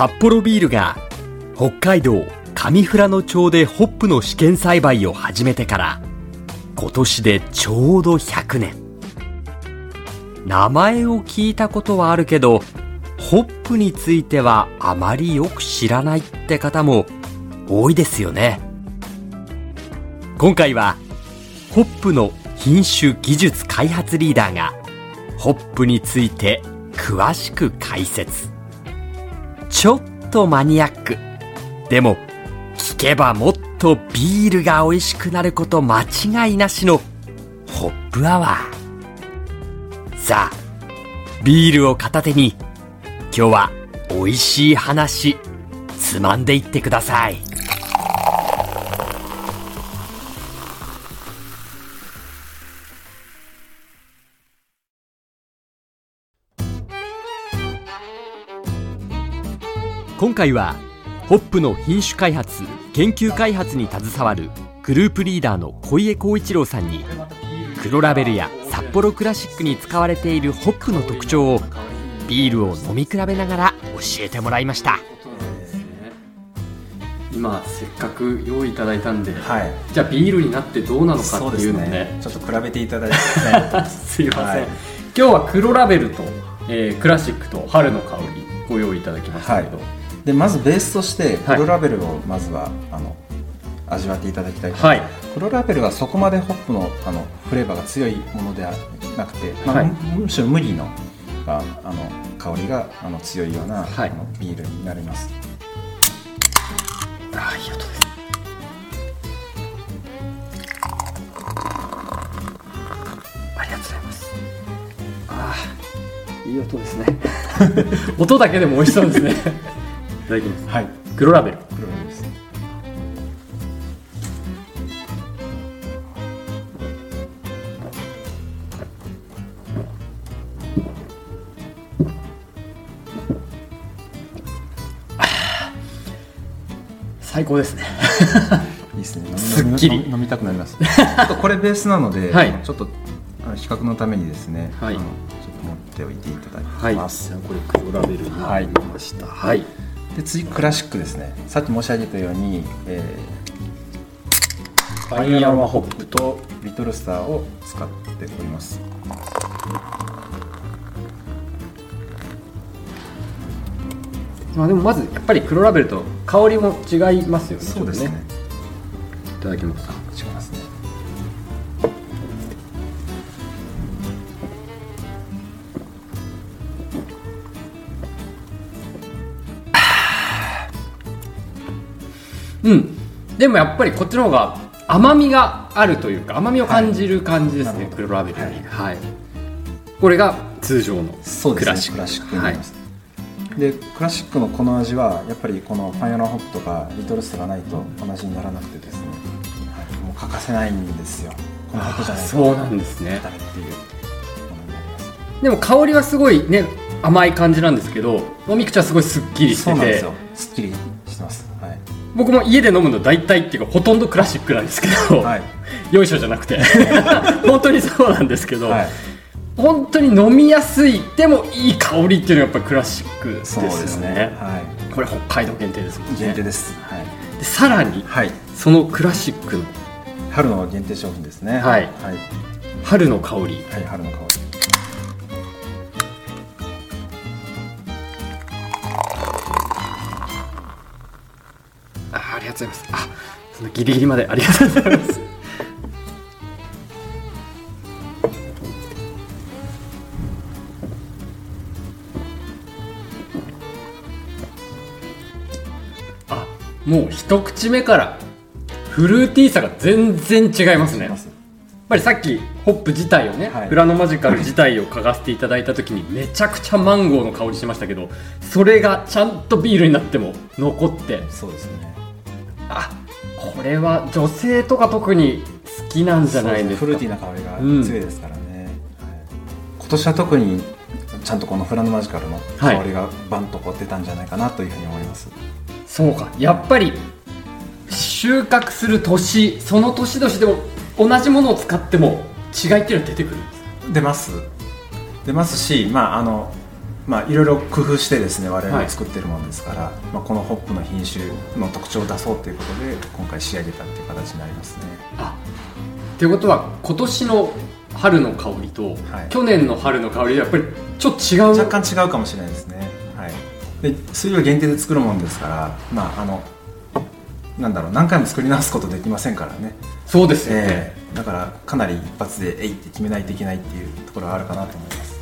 札幌ビールが北海道上富良野町でホップの試験栽培を始めてから今年でちょうど100年。名前を聞いたことはあるけどホップについてはあまりよく知らないって方も多いですよね。今回はホップの品種技術開発リーダーがホップについて詳しく解説。ちょっとマニアック。でも聞けばもっとビールが美味しくなること間違いなしのホップアワー。さあビールを片手に今日は美味しい話つまんでいってください。今回はホップの品種開発研究開発に携わるグループリーダーの小家光一郎さんに黒ラベルや札幌クラシックに使われているホップの特徴をビールを飲み比べながら教えてもらいました。今せっかく用意いただいたんで、はい、じゃあビールになってどうなのかっていうのをねね。ちょっと比べていただいて、ね、すいません、はい。今日は黒ラベルと、えークラシックと春の香りご用意いただきましたけど、でまずベースとしてはい。黒ラベルをまずは、あの味わっていただきたいとはい。黒ラベルはそこまでホップのあのフレーバーが強いものではなくて、まあはい。むむしろ麦のああの香りがあの強いような、はい。あのビールになります。ああいい音です。ありがとうございます。ああいい音ですね。音だけでも美味しそうですね。いただきます。はい。黒ラベル。黒ラベルです。最高ですね。いいですね。すっきり。飲みたくなります。ちょっとこれベースなので、はい。ちょっと比較のためにですね、はい。ちょっと持っておいていただはい。きます、これ黒ラベルになりました。はい、で次クラシックですね。さっき申し上げたように、えー、パインアロマホップとリトルスターを使っております。まあでもまずやっぱり黒ラベルと香りも違いますよね。そうですね。ちょっといただきますうん。でもやっぱりこっちの方が甘みがあるというか甘みを感じる感じですね、なるほど黒ラベルに。はい、これが通常のクラシック。クラシックになります、でクラシックのこの味はやっぱりこのパイアナホップとかリトルスがないと同じにならなくてですね、はい、もう欠かせないんですよ。このホップじゃないとそうなんですね。っていうでも香りはすごいね甘い感じなんですけど飲み口はすごいすっきりしてて。そうなんですよ。すっきり僕も家で飲むの大体っていうかほとんどクラシックなんですけど、はい。よいしょじゃなくて。本当にそうなんですけど、はい、本当に飲みやすいでもいい香りっていうのがやっぱりクラシックですそうよねですね。はこれ北海道限定ですもんね。い限定です。はい、でさらにはい、そのクラシックの。春の限定商品ですね。はい。はい、春の香り。はい、春の香りりがとうございますあそのギリギリまでありがとうございます。あもう一口目からフルーティーさが全然違いますね。やっぱりさっきホップ自体をね、はい。フラノマジカル自体を嗅がせていただいた時にめちゃくちゃマンゴーの香りしましたけどそれがちゃんとビールになっても残ってそうですねあこれは女性とか特に好きなんじゃないですか。フルーティーな香りが強いですからね、はい。今年は特にちゃんとこのフラノマジカルの香りがバンとこう出たんじゃないかなというふうに思います、そうか。やっぱり収穫する年その年々でも同じものを使っても違いっていうのは出てくるんです出ます。出ますしまああのまあ、いろいろ工夫してですね我々作ってるものですから、はい、まあ、このホップの品種の特徴を出そうということで今回仕上げたっていう形になりますね。あということは今年の春の香りと、はい、去年の春の香りやっぱりちょっと違う？若干違うかもしれないですね。はい、で数量限定で作るものですから、まあ、あのなんだろう何回も作り直すことできませんからね。そうですよね、えー、だからかなり一発でえいって決めないといけないっていうところはあるかなと思います。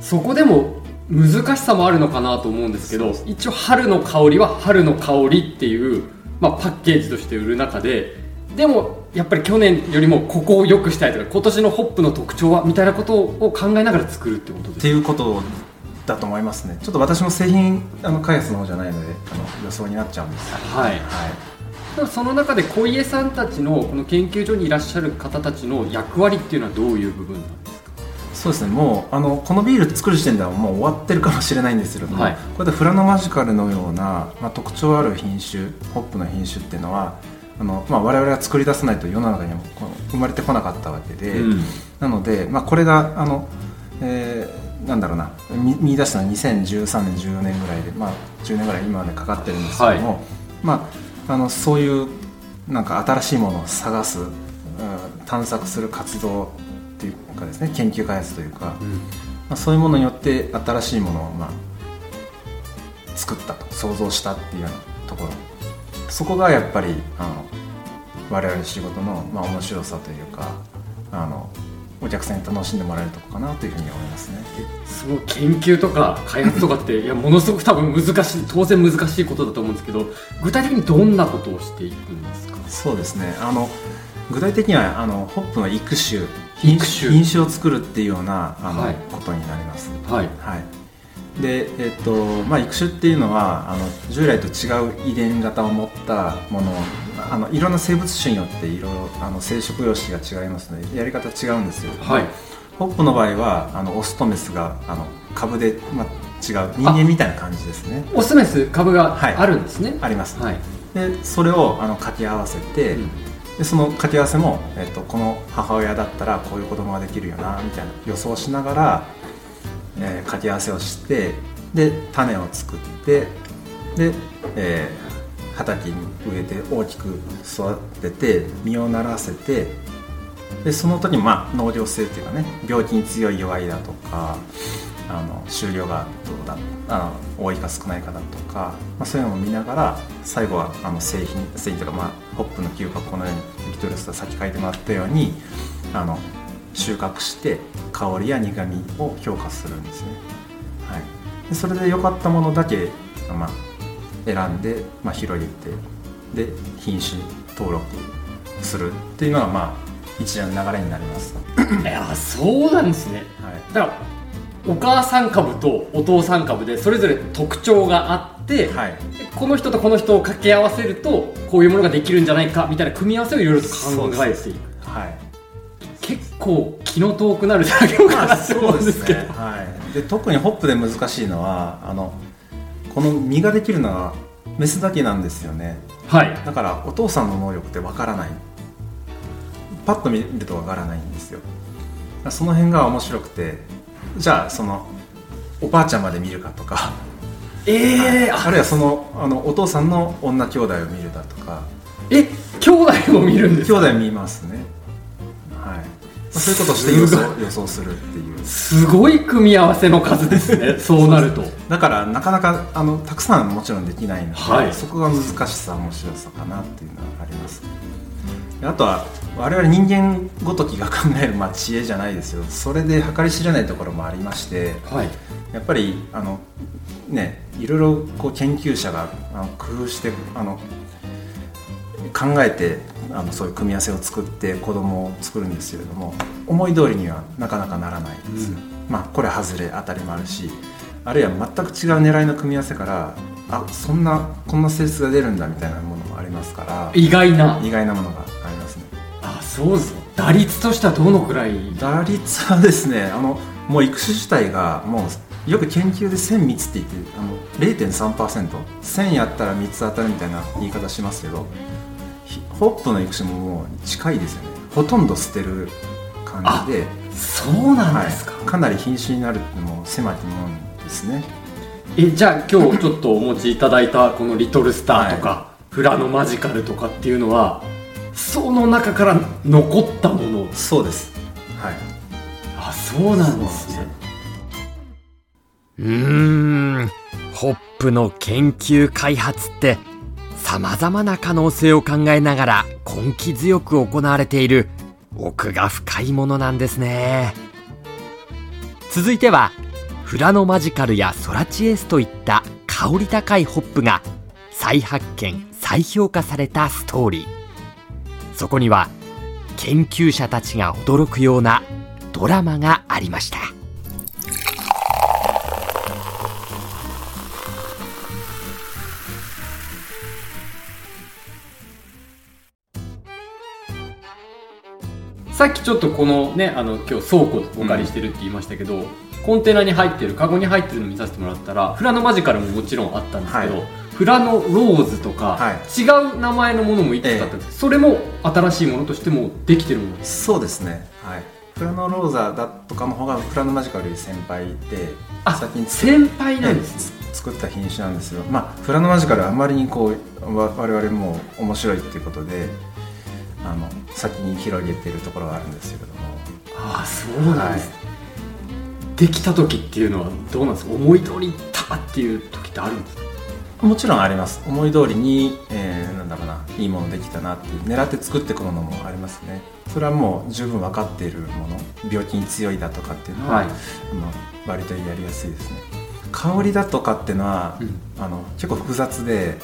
そこでも難しさもあるのかなと思うんですけど一応春の香りは春の香りっていう、まあ、パッケージとして売る中ででもやっぱり去年よりもここを良くしたいとか今年のホップの特徴はみたいなことを考えながら作るってことですっていうことだと思いますね。ちょっと私も製品あの開発の方じゃないのであの予想になっちゃうんです。はい、はい。その中で小家さんたちのこの研究所にいらっしゃる方たちの役割っていうのはどういう部分なんですか？そうですね。もうあのこのビール作る時点ではもう終わってるかもしれないんですけれども、はい、これでフラノマジカルのような、まあ、特徴ある品種ホップの品種っていうのはあの、まあ、我々が作り出さないと世の中にも生まれてこなかったわけで、うん、なので、まあ、これがあの、えー、なんだろうな見見出したのは2013年14年ぐらいで、まあ、10年ぐらい今までかかってるんですけども、はい、まああのそういうなんか新しいものを探す、うん、探索する活動っていうかですね研究開発というか、うん、まあ、そういうものによって新しいものを、まあ、作ったと想像したっていうようなところ。そこがやっぱりあの我々の仕事の、まあ、面白さというかあのお客さんに楽しんでもらえるとこかなというふうに思いますね。すごい研究とか開発とかっていやものすごく多分難しい当然難しいことだと思うんですけど具体的にどんなことをしていくんですか？そうですね。あの具体的にはあのホップの育種品種品種を作るっていうようなあの、はい、ことになります。はい、はい。で、えっとまあ、育種っていうのはあの従来と違う遺伝型を持ったものあのいろんな生物種によっていろいろあの生殖様式が違いますのでやり方違うんですよ、はい、ホップの場合はあのオスとメスがあの株で、まあ、違う人間みたいな感じですね。オスメス株があるんですね、はい、あります、はい、でそれをあの掛け合わせて、うん、でその掛け合わせも、えっと、この母親だったらこういう子供ができるよなみたいな予想しながらえー、掛け合わせをしてで種を作ってで、えー、畑に植えて大きく育てて実をならせてでその時にまあ農業性っていうかね病気に強い弱いだとかあの収量がどうだあの多いか少ないかだとか、まあ、そういうのを見ながら最後はあの製品製品というか、まあ、ホップの嗅覚このようにビトルスと先書いてもらったようにあの収穫して香りや苦みを評価するんですね、はい、でそれで良かったものだけ、まあ、選んで、まあ、広げてで品種登録するっていうのはまあ一連の流れになりますいやそうなんですね、はい、だからお母さん株とお父さん株でそれぞれ特徴があって、はい、この人とこの人を掛け合わせるとこういうものができるんじゃないかみたいな組み合わせをいろいろと考えていく。はい。結構気の遠くなる作業かなと思うんですけど、ね、はい、で特にホップで難しいのはあのこの実ができるのはメスだけなんですよね、はい、だからお父さんの能力ってわからない。パッと見るとわからないんですよ。その辺が面白くてじゃあそのおばあちゃんまで見るかとかええー、あ。るいはそのあのお父さんの女兄弟を見るだとか。え兄弟も見るんですか？兄弟見ますね。そういうことして予想予想するっていう。すごい組み合わせの数ですね。そうなると。だからなかなかあのたくさんもちろんできないので、はい、そこが難しさ面白さかなっていうのはあります。あとは我々人間ごときが考える、まあ、知恵じゃないですよ。それで計り知れないところもありまして、はい、やっぱりあのねいろいろこう研究者があの工夫してあの考えてあのそういう組み合わせを作って子供を作るんですけれども思い通りにはなかなかならないです、うん、まあこれ外れ当たりもあるしあるいは全く違う狙いの組み合わせからあそんなこんな性質が出るんだみたいなものもありますから意外な。意外なものがありますね。あそうです打率としてはどのくらい？打率はですねあのもう育種自体がもうよく研究で1000蜜って言ってあの 0.3%1000 やったら3つ当たるみたいな言い方しますけどホップの育種ももう近いですよね。ほとんど捨てる感じで。そうなんですか、はい、かなり品種になるっても狭きもんでですね。えじゃあ今日ちょっとお持ちいただいたこの「リトルスター」とか、はい、フラノマジカル」とかっていうのはその中から残ったものそうです。はい。あそうなんですねうーん。ホップの研究開発って様々な可能性を考えながら根気強く行われている奥が深いものなんですね。続いてはフラノマジカルやソラチエスといった香り高いホップが再発見再評価されたストーリー。そこには研究者たちが驚くようなドラマがありました。さっきちょっとこのねあの今日倉庫お借りしてるって言いましたけど、うん、コンテナに入ってるカゴに入ってるの見させてもらったらフラノマジカルももちろんあったんですけど、はい、フラノローズとか、はい、違う名前のものもいくつかあったんです、ええ、それも新しいものとしてもできてるものですそうですね。はい。フラノローザだとかの方がフラノマジカルより先輩であ先に先輩なんです、ね、作った品種なんですよ。まあフラノマジカルはあまりにこう我々も面白いっていうことであの先に広げてるところがあるんですけれども。ああそうなんです、はい、できた時っていうのはどうなんですか？思い通りいったっていう時ってあるんですか？もちろんあります。思い通りに、えー、なんだろうな。いいものできたなっていう狙って作っていくものもありますね。それはもう十分分かっているもの。病気に強いだとかっていうのは、はい、まあ、割とやりやすいですね。香りだとかっていうのは、うん、あの結構複雑で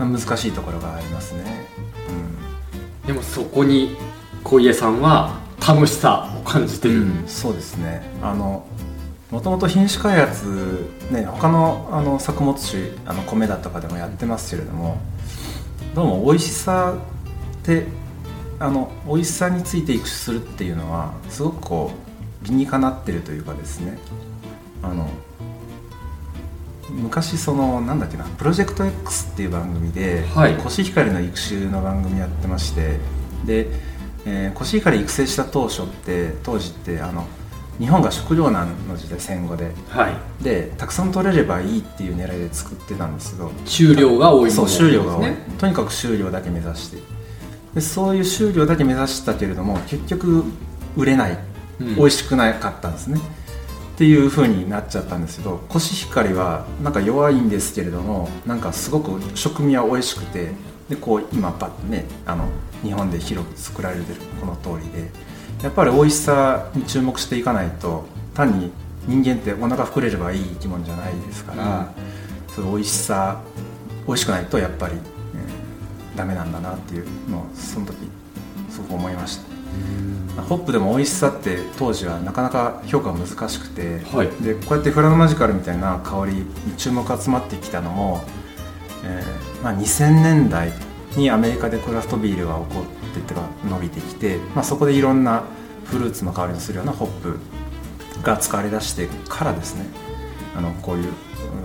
うん難しいところがありますねでもそこに小家さんは楽しさを感じてる、うん、そうですね。あのもともと品種開発、ね、他のあの作物種あの米だとかでもやってますけれどもどうも美味しさってあの美味しさについて育種するっていうのはすごくこう理にかなってるというかですね。あの昔そのなんだっけな「プロジェクト X」っていう番組で、はい、コシヒカリの育種の番組やってましてで、えー、コシヒカリ育成した当初って当時ってあの日本が食糧難の時代戦後で、はい、でたくさん取れればいいっていう狙いで作ってたんですけど収量が多いそう収量が多い。とにかく収量だけ目指して。でそういう収量だけ目指したけれども結局売れない、うん、美味しくなかったんですねっていう風になっちゃったんですけどコシヒカリはなんか弱いんですけれどもなんかすごく食味は美味しくてでこう今パッとねあの日本で広く作られてるこの通りでやっぱり美味しさに注目していかないと単に人間ってお腹膨れればいい生き物じゃないですから、うん、その美味しさ美味しくないとやっぱり、えー、ダメなんだなっていうのをその時すごく思いました。ホップでも美味しさって当時はなかなか評価が難しくて、はい、でこうやってフラノマジカルみたいな香りに注目集まってきたのも、えーまあ、2000年代にアメリカでクラフトビールが起こってってか伸びてきて、まあ、そこでいろんなフルーツの香りのするようなホップが使われだしてからですねあのこういう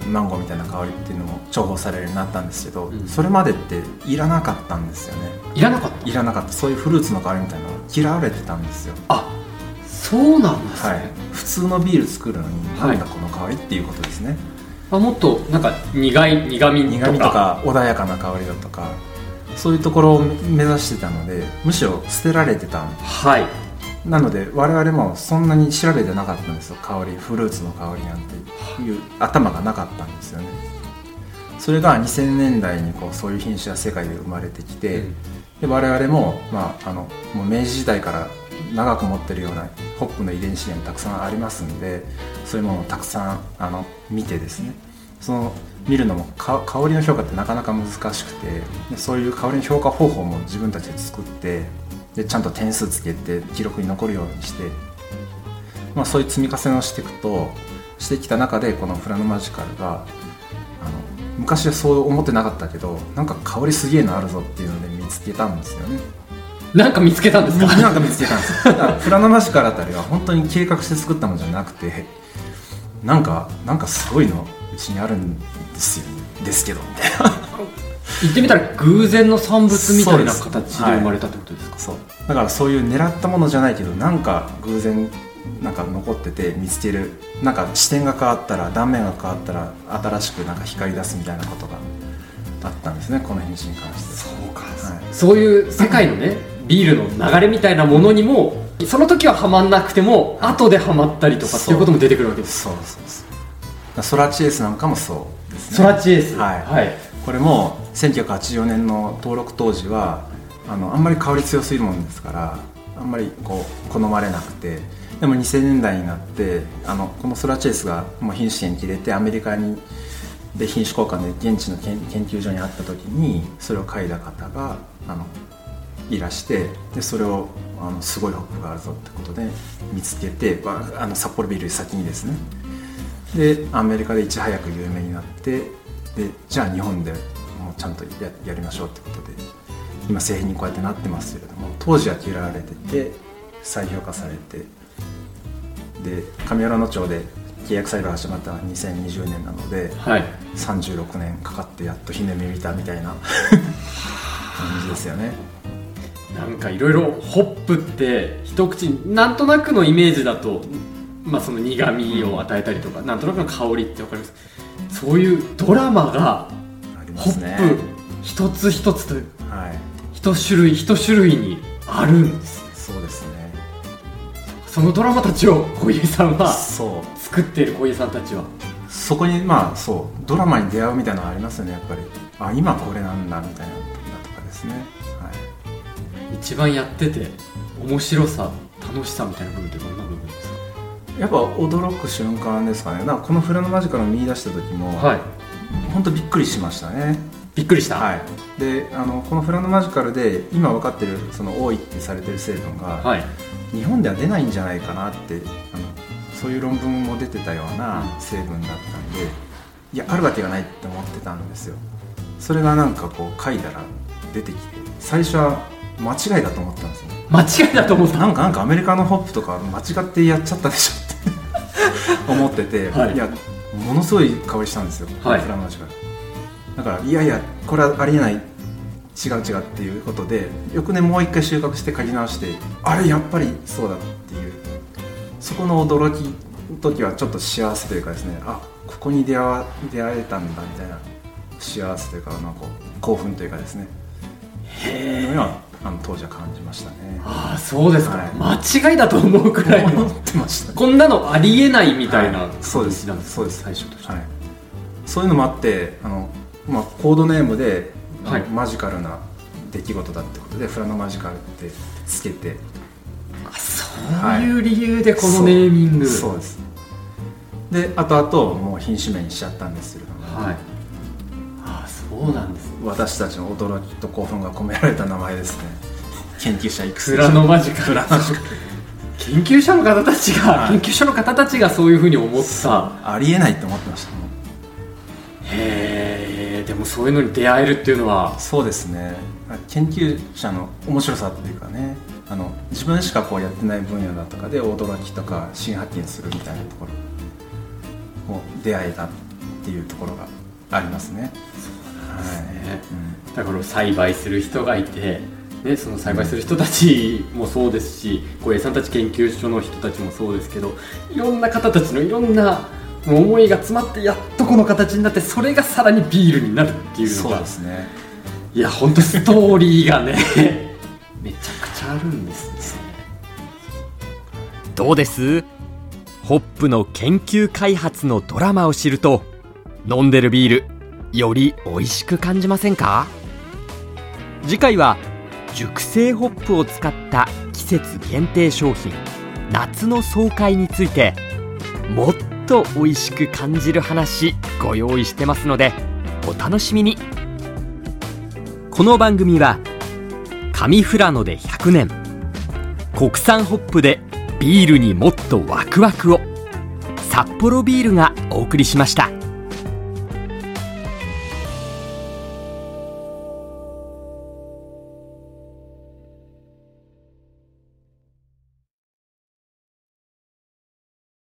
マンゴーみたいな香りっていうのも重宝されるようになったんですけど、うん、それまでっていらなかったんですよね。いらなかった？いらなかった。そういうフルーツの香りみたいなの嫌われてたんですよ。あそうなんですね、はい、普通のビール作るのになんだこの香りっていうことですね、あもっとなんか苦い苦味苦味とか穏やかな香りだとかそういうところを目指してたのでむしろ捨てられてたはいなので我々もそんなに調べてなかったんですよ。香りフルーツの香りなんていう頭がなかったんですよね。それが2000年代にこうそういう品種が世界で生まれてきて、で我々も,、まあ、あのもう明治時代から長く持ってるようなホップの遺伝子源たくさんありますんでそういうものをたくさんあの見てですね。その見るのも香りの評価ってなかなか難しくてでそういう香りの評価方法も自分たちで作ってでちゃんと点数つけて記録に残るようにして、まあ、そういう積み重ねをしていくとしてきた中でこのフラノマジカルがあの昔はそう思ってなかったけどなんか香りすげえのあるぞっていうので見つけたんですよね。なんか見つけたんですか？なんか見つけたんですよ。フラノマジカルあたりは本当に計画して作ったものじゃなくてなんかなんかすごいのうちにあるんですよですけどみたいな言ってみたら偶然の産物みたいな形で生まれたってことですか？そう。だからそういう狙ったものじゃないけどなんか偶然なんか残ってて見つけるなんか視点が変わったら断面が変わったら新しくなんか光り出すみたいなことがあったんですねこの品種に関して。そうか、はい、そういう世界のねビールの流れみたいなものにもその時ははまんなくても後ではまったりとかっていうことも出てくるわけですそうそうそう。ソラチエースなんかもそうですね。ソラチエース。はい、はい、これも1984年の登録当時はあのあんまり香り強すぎるもんですからあんまりこう好まれなくてでも2000年代になってあのこのソラチェイスがもう品種研究入れてアメリカにで品種交換で現地の研究所にあった時にそれを嗅いだ方があのいらしてでそれをあのすごいホップがあるぞってことで見つけてあの札幌ビール先にですね。でアメリカでいち早く有名になってでじゃあ日本でもうちゃんとややりましょうってことで今製品にこうやってなってますけれども当時は嫌われてて再評価されてで上浦野町で契約裁判が始まったのは2020年なので、はい、36年かかってやっとひねみ見たみたいな 感じですよね。なんかいろいろホップって一口なんとなくのイメージだと、まあ、その苦みを与えたりとか、うん、なんとなくの香りって分かります？そういうドラマがホップ一つ一つと、はい、一種類一種類にあるんです。そうですね。そのドラマたちを小家さんはそう。作っている小家さんたちは。そこにまあそうドラマに出会うみたいなのがありますよねやっぱり。あ今これなんだみたいな時とかですね、はい、一番やってて面白さ楽しさみたいな部分ってどんな部分ですか？やっぱ驚く瞬間ですかね。だからこのフラノマジカルを見出した時も、はい、本当びっくりしましたね。びっくりした、はい、であのこのフラノマジカルで今分かってるその多いってされてる成分が、はい、日本では出ないんじゃないかなってあのそういう論文も出てたような成分だったんでいやあるわけがないって思ってたんですよ。それがなんかこう書いたら出てきて最初は間違いだと思ったんですね間違いだと思った？なんかなんかアメリカのホップとか間違ってやっちゃったでしょ思ってて、はい、いやものすごい香りしたんですよ、はい、フラマージュが。だからいやいやこれはありえない違う違うっていうことで翌年もう一回収穫して書き直してあれやっぱりそうだっていう。そこの驚き時はちょっと幸せというかですねあここに出会出会えたんだみたいな幸せというかなんか興奮というかですね。へえあの当時は感じましたね。ああそうですか、はい、間違いだと思うくらい思ってました、ね、こんなのありえないみたいな、はい、そうですそうです。最初として、はい、そういうのもあってあの、まあ、コードネームではい、マジカルな出来事だってことでフラノマジカルってつけて。そういう理由でこのネーミング、はい、そうです。で後々もう品種名にしちゃったんですけれども、はい、あそうなんです、ね、私たちの驚きと興奮が込められた名前ですね。研究者育成フラノマジカル研究者の方たちが、はい、研究所の方たちがそういうふうに思った。ありえないって思ってました。へえでもそういうのに出会えるっていうのは。そうですね。研究者の面白さっていうかね。あの自分しかこうやってない分野だとかで驚きとか新発見するみたいなところを出会えたっていうところがありますね。ですね、だから栽培する人がいてね、その栽培する人たちもそうですし小江さんたち研究所の人たちもそうですけどいろんな方たちのいろんな思いが詰まってやっとこの形になってそれがさらにビールになるっていうのがそうですね。いや本当ストーリーがね めちゃくちゃあるんですね。どうです？ホップの研究開発のドラマを知ると飲んでるビールより美味しく感じませんか？次回は熟成ホップを使った季節限定商品夏の爽快についてもっと美味しく感じる話ご用意してますのでお楽しみにこの番組は上富良野で100年国産ホップでビールにもっとワクワクを札幌ビールがお送りしました。